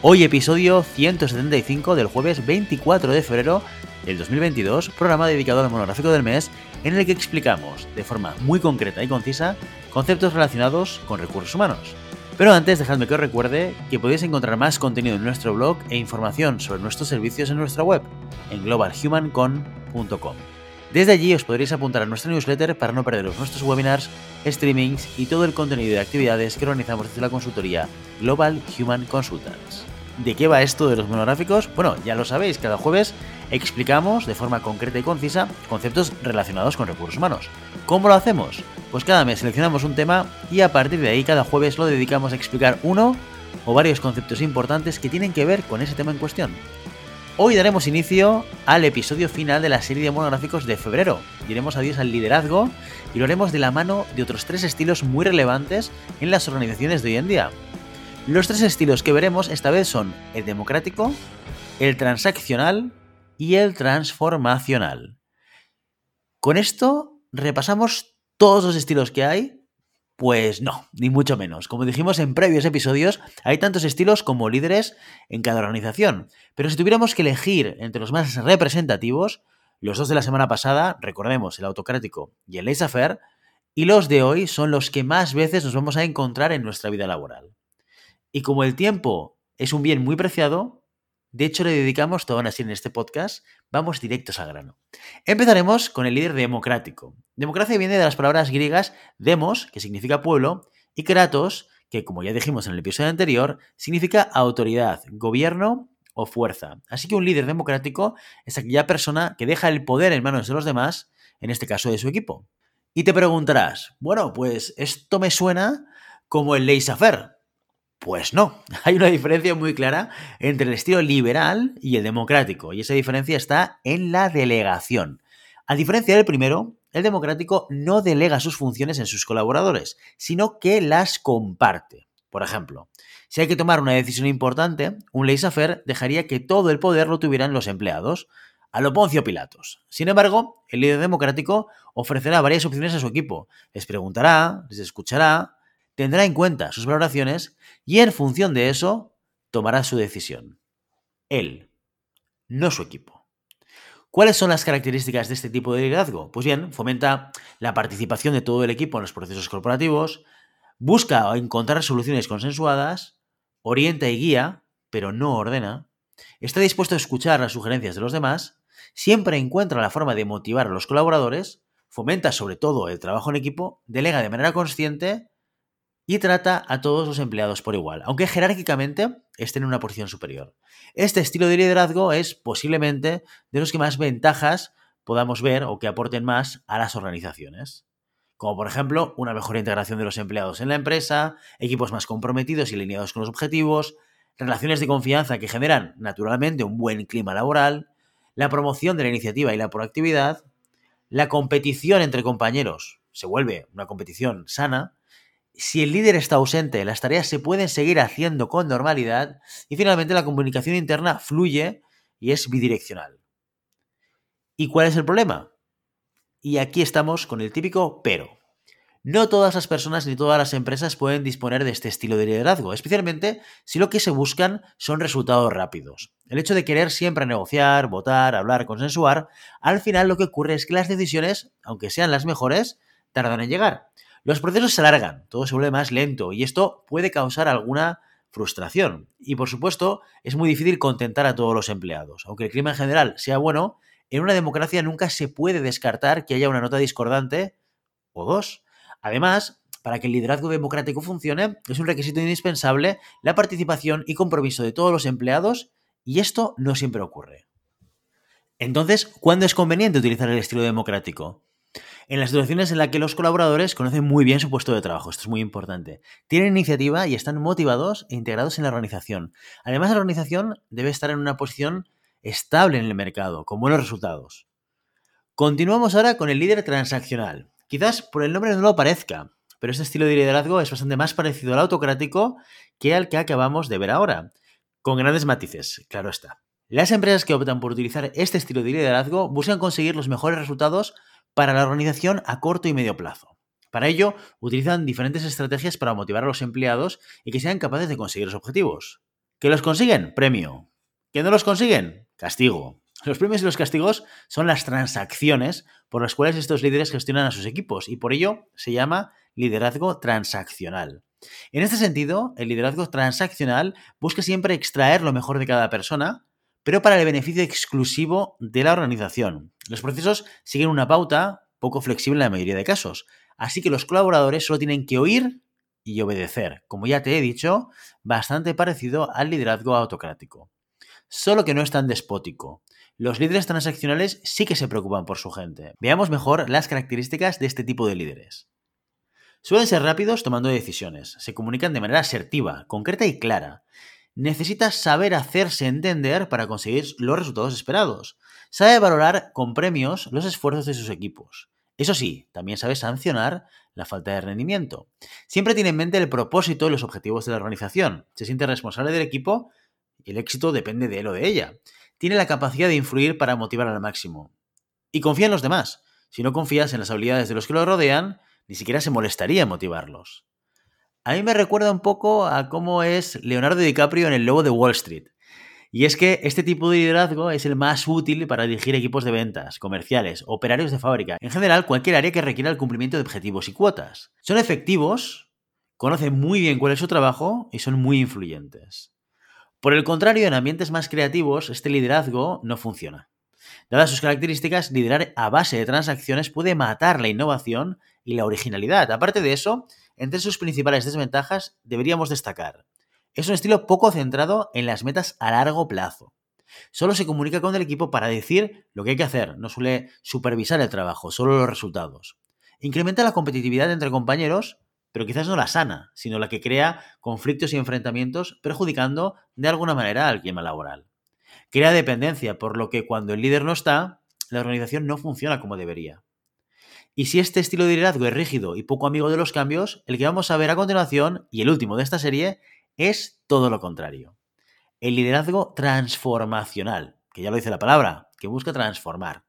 Hoy episodio 175 del jueves 24 de febrero del 2022, programa dedicado al monográfico del mes en el que explicamos de forma muy concreta y concisa conceptos relacionados con recursos humanos. Pero antes, dejadme que os recuerde que podéis encontrar más contenido en nuestro blog e información sobre nuestros servicios en nuestra web, en globalhumancon.com. Desde allí os podréis apuntar a nuestra newsletter para no perderos nuestros webinars, streamings y todo el contenido de actividades que organizamos desde la consultoría Global Human Consultants. ¿De qué va esto de los monográficos? Bueno, ya lo sabéis, cada jueves explicamos de forma concreta y concisa conceptos relacionados con recursos humanos. ¿Cómo lo hacemos? Pues cada mes seleccionamos un tema y a partir de ahí cada jueves lo dedicamos a explicar uno o varios conceptos importantes que tienen que ver con ese tema en cuestión. Hoy daremos inicio al episodio final de la serie de monográficos de febrero. Diremos adiós al liderazgo y lo haremos de la mano de otros tres estilos muy relevantes en las organizaciones de hoy en día. Los tres estilos que veremos esta vez son el democrático, el transaccional y el transformacional. Con esto repasamos todos los estilos que hay. Pues no, ni mucho menos. Como dijimos en previos episodios, hay tantos estilos como líderes en cada organización. Pero si tuviéramos que elegir entre los más representativos, los dos de la semana pasada, recordemos, el autocrático y el laissez-faire, y los de hoy son los que más veces nos vamos a encontrar en nuestra vida laboral. Y como el tiempo es un bien muy preciado, de hecho le dedicamos, todo así en este podcast, vamos directos al grano. Empezaremos con el líder democrático. Democracia viene de las palabras griegas demos, que significa pueblo, y kratos, que como ya dijimos en el episodio anterior, significa autoridad, gobierno o fuerza. Así que un líder democrático es aquella persona que deja el poder en manos de los demás, en este caso de su equipo. Y te preguntarás, bueno, pues esto me suena como el laissez-faire, pues no, hay una diferencia muy clara entre el estilo liberal y el democrático, y esa diferencia está en la delegación. A diferencia del primero, el democrático no delega sus funciones en sus colaboradores, sino que las comparte. Por ejemplo, si hay que tomar una decisión importante, un laissez-faire dejaría que todo el poder lo tuvieran los empleados, a lo Poncio Pilatos. Sin embargo, el líder democrático ofrecerá varias opciones a su equipo. Les preguntará, les escuchará, tendrá en cuenta sus valoraciones y en función de eso tomará su decisión. Él, no su equipo. ¿Cuáles son las características de este tipo de liderazgo? Pues bien, fomenta la participación de todo el equipo en los procesos corporativos, busca encontrar soluciones consensuadas, orienta y guía, pero no ordena, está dispuesto a escuchar las sugerencias de los demás, siempre encuentra la forma de motivar a los colaboradores, fomenta sobre todo el trabajo en equipo, delega de manera consciente y trata a todos los empleados por igual, aunque jerárquicamente estén en una posición superior. Este estilo de liderazgo es posiblemente de los que más ventajas podamos ver o que aporten más a las organizaciones. Como por ejemplo, una mejor integración de los empleados en la empresa, equipos más comprometidos y alineados con los objetivos, relaciones de confianza que generan naturalmente un buen clima laboral, la promoción de la iniciativa y la proactividad, la competición entre compañeros se vuelve una competición sana, si el líder está ausente, las tareas se pueden seguir haciendo con normalidad y finalmente la comunicación interna fluye y es bidireccional. ¿Y cuál es el problema? Y aquí estamos con el típico pero. No todas las personas ni todas las empresas pueden disponer de este estilo de liderazgo, especialmente si lo que se buscan son resultados rápidos. El hecho de querer siempre negociar, votar, hablar, consensuar, al final lo que ocurre es que las decisiones, aunque sean las mejores, tardan en llegar. Los procesos se alargan, todo se vuelve más lento y esto puede causar alguna frustración. Y por supuesto, es muy difícil contentar a todos los empleados. Aunque el clima en general sea bueno, en una democracia nunca se puede descartar que haya una nota discordante o dos. Además, para que el liderazgo democrático funcione, es un requisito indispensable la participación y compromiso de todos los empleados y esto no siempre ocurre. Entonces, ¿cuándo es conveniente utilizar el estilo democrático? En las situaciones en las que los colaboradores conocen muy bien su puesto de trabajo, esto es muy importante, tienen iniciativa y están motivados e integrados en la organización. Además, la organización debe estar en una posición estable en el mercado, con buenos resultados. Continuamos ahora con el líder transaccional. Quizás por el nombre no lo parezca, pero este estilo de liderazgo es bastante más parecido al autocrático que al que acabamos de ver ahora, con grandes matices, claro está. Las empresas que optan por utilizar este estilo de liderazgo buscan conseguir los mejores resultados para la organización a corto y medio plazo. Para ello, utilizan diferentes estrategias para motivar a los empleados y que sean capaces de conseguir los objetivos. ¿Que los consiguen? Premio. ¿Que no los consiguen? Castigo. Los premios y los castigos son las transacciones por las cuales estos líderes gestionan a sus equipos y por ello se llama liderazgo transaccional. En este sentido, el liderazgo transaccional busca siempre extraer lo mejor de cada persona, pero para el beneficio exclusivo de la organización. Los procesos siguen una pauta poco flexible en la mayoría de casos, así que los colaboradores solo tienen que oír y obedecer, como ya te he dicho, bastante parecido al liderazgo autocrático. Solo que no es tan despótico. Los líderes transaccionales sí que se preocupan por su gente. Veamos mejor las características de este tipo de líderes. Suelen ser rápidos tomando decisiones, se comunican de manera asertiva, concreta y clara. Necesitas saber hacerse entender para conseguir los resultados esperados. Sabe valorar con premios los esfuerzos de sus equipos. Eso sí, también sabe sancionar la falta de rendimiento. Siempre tiene en mente el propósito y los objetivos de la organización. Se siente responsable del equipo y el éxito depende de él o de ella tiene la capacidad de influir para motivar al máximo. Y confía en los demás. Si no confías en las habilidades de los que lo rodean, ni siquiera se molestaría en motivarlos. A mí me recuerda un poco a cómo es Leonardo DiCaprio en El Lobo de Wall Street. Y es que este tipo de liderazgo es el más útil para dirigir equipos de ventas, comerciales, operarios de fábrica, en general cualquier área que requiera el cumplimiento de objetivos y cuotas. Son efectivos, conocen muy bien cuál es su trabajo y son muy influyentes. Por el contrario, en ambientes más creativos, este liderazgo no funciona. Dadas sus características, liderar a base de transacciones puede matar la innovación y la originalidad. Aparte de eso, entre sus principales desventajas deberíamos destacar. Es un estilo poco centrado en las metas a largo plazo. Solo se comunica con el equipo para decir lo que hay que hacer, no suele supervisar el trabajo, solo los resultados. Incrementa la competitividad entre compañeros, pero quizás no la sana, sino la que crea conflictos y enfrentamientos perjudicando de alguna manera al clima laboral. Crea dependencia, por lo que cuando el líder no está, la organización no funciona como debería. Y si este estilo de liderazgo es rígido y poco amigo de los cambios, el que vamos a ver a continuación, y el último de esta serie, es todo lo contrario. El liderazgo transformacional, que ya lo dice la palabra, que busca transformar.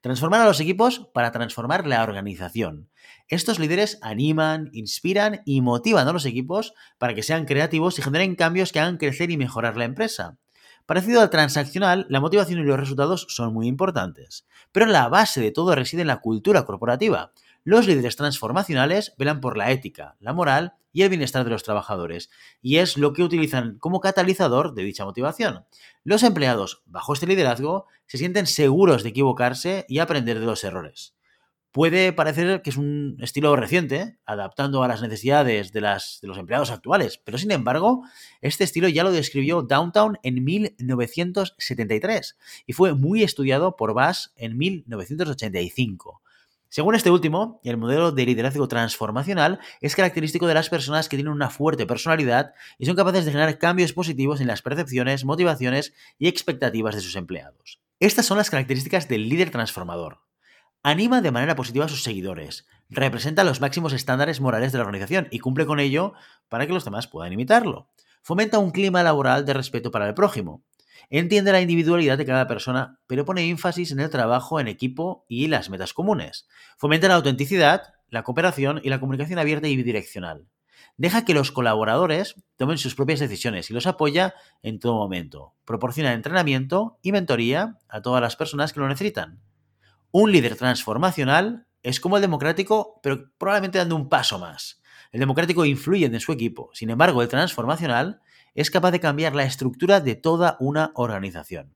Transformar a los equipos para transformar la organización. Estos líderes animan, inspiran y motivan a los equipos para que sean creativos y generen cambios que hagan crecer y mejorar la empresa. Parecido al transaccional, la motivación y los resultados son muy importantes, pero la base de todo reside en la cultura corporativa. Los líderes transformacionales velan por la ética, la moral y el bienestar de los trabajadores, y es lo que utilizan como catalizador de dicha motivación. Los empleados, bajo este liderazgo, se sienten seguros de equivocarse y aprender de los errores. Puede parecer que es un estilo reciente, adaptando a las necesidades de, las, de los empleados actuales, pero sin embargo, este estilo ya lo describió Downtown en 1973 y fue muy estudiado por Bass en 1985. Según este último, el modelo de liderazgo transformacional es característico de las personas que tienen una fuerte personalidad y son capaces de generar cambios positivos en las percepciones, motivaciones y expectativas de sus empleados. Estas son las características del líder transformador. Anima de manera positiva a sus seguidores, representa los máximos estándares morales de la organización y cumple con ello para que los demás puedan imitarlo. Fomenta un clima laboral de respeto para el prójimo, Entiende la individualidad de cada persona, pero pone énfasis en el trabajo en equipo y las metas comunes. Fomenta la autenticidad, la cooperación y la comunicación abierta y bidireccional. Deja que los colaboradores tomen sus propias decisiones y los apoya en todo momento. Proporciona entrenamiento y mentoría a todas las personas que lo necesitan. Un líder transformacional es como el democrático, pero probablemente dando un paso más. El democrático influye en su equipo, sin embargo, el transformacional es capaz de cambiar la estructura de toda una organización.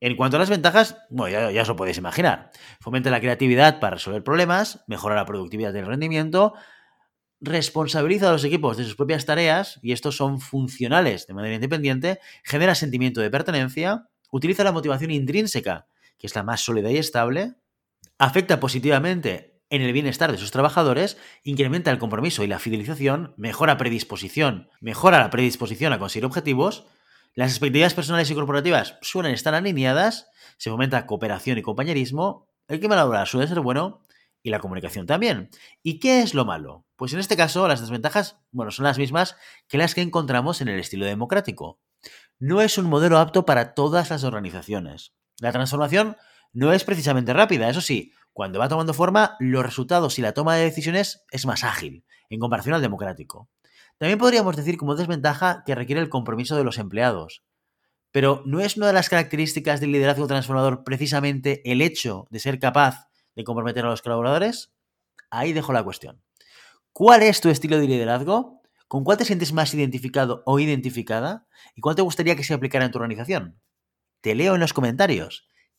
En cuanto a las ventajas, bueno, ya, os lo podéis imaginar. Fomenta la creatividad para resolver problemas, mejora la productividad del rendimiento, responsabiliza a los equipos de sus propias tareas, y estos son funcionales de manera independiente, genera sentimiento de pertenencia, utiliza la motivación intrínseca, que es la más sólida y estable, afecta positivamente en el bienestar de sus trabajadores, incrementa el compromiso y la fidelización, mejora predisposición, mejora la predisposición a conseguir objetivos, las expectativas personales y corporativas suelen estar alineadas, se fomenta cooperación y compañerismo, el clima laboral suele ser bueno y la comunicación también. ¿Y qué es lo malo? Pues en este caso las desventajas, bueno, son las mismas que las que encontramos en el estilo democrático. No es un modelo apto para todas las organizaciones. La transformación no es precisamente rápida, eso sí, cuando va tomando forma, los resultados y la toma de decisiones es más ágil, en comparación al democrático. También podríamos decir como desventaja que requiere el compromiso de los empleados. Pero ¿no es una de las características del liderazgo transformador precisamente el hecho de ser capaz de comprometer a los colaboradores? Ahí dejo la cuestión. ¿Cuál es tu estilo de liderazgo? ¿Con cuál te sientes más identificado o identificada? ¿Y cuál te gustaría que se aplicara en tu organización? Te leo en los comentarios.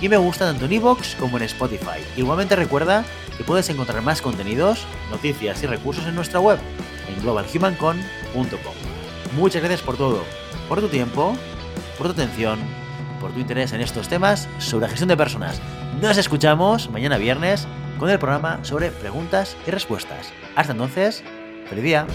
y me gusta tanto en iVoox como en Spotify. Igualmente recuerda que puedes encontrar más contenidos, noticias y recursos en nuestra web, en globalhumancon.com. Muchas gracias por todo, por tu tiempo, por tu atención, por tu interés en estos temas sobre gestión de personas. Nos escuchamos mañana viernes con el programa sobre preguntas y respuestas. Hasta entonces, feliz día.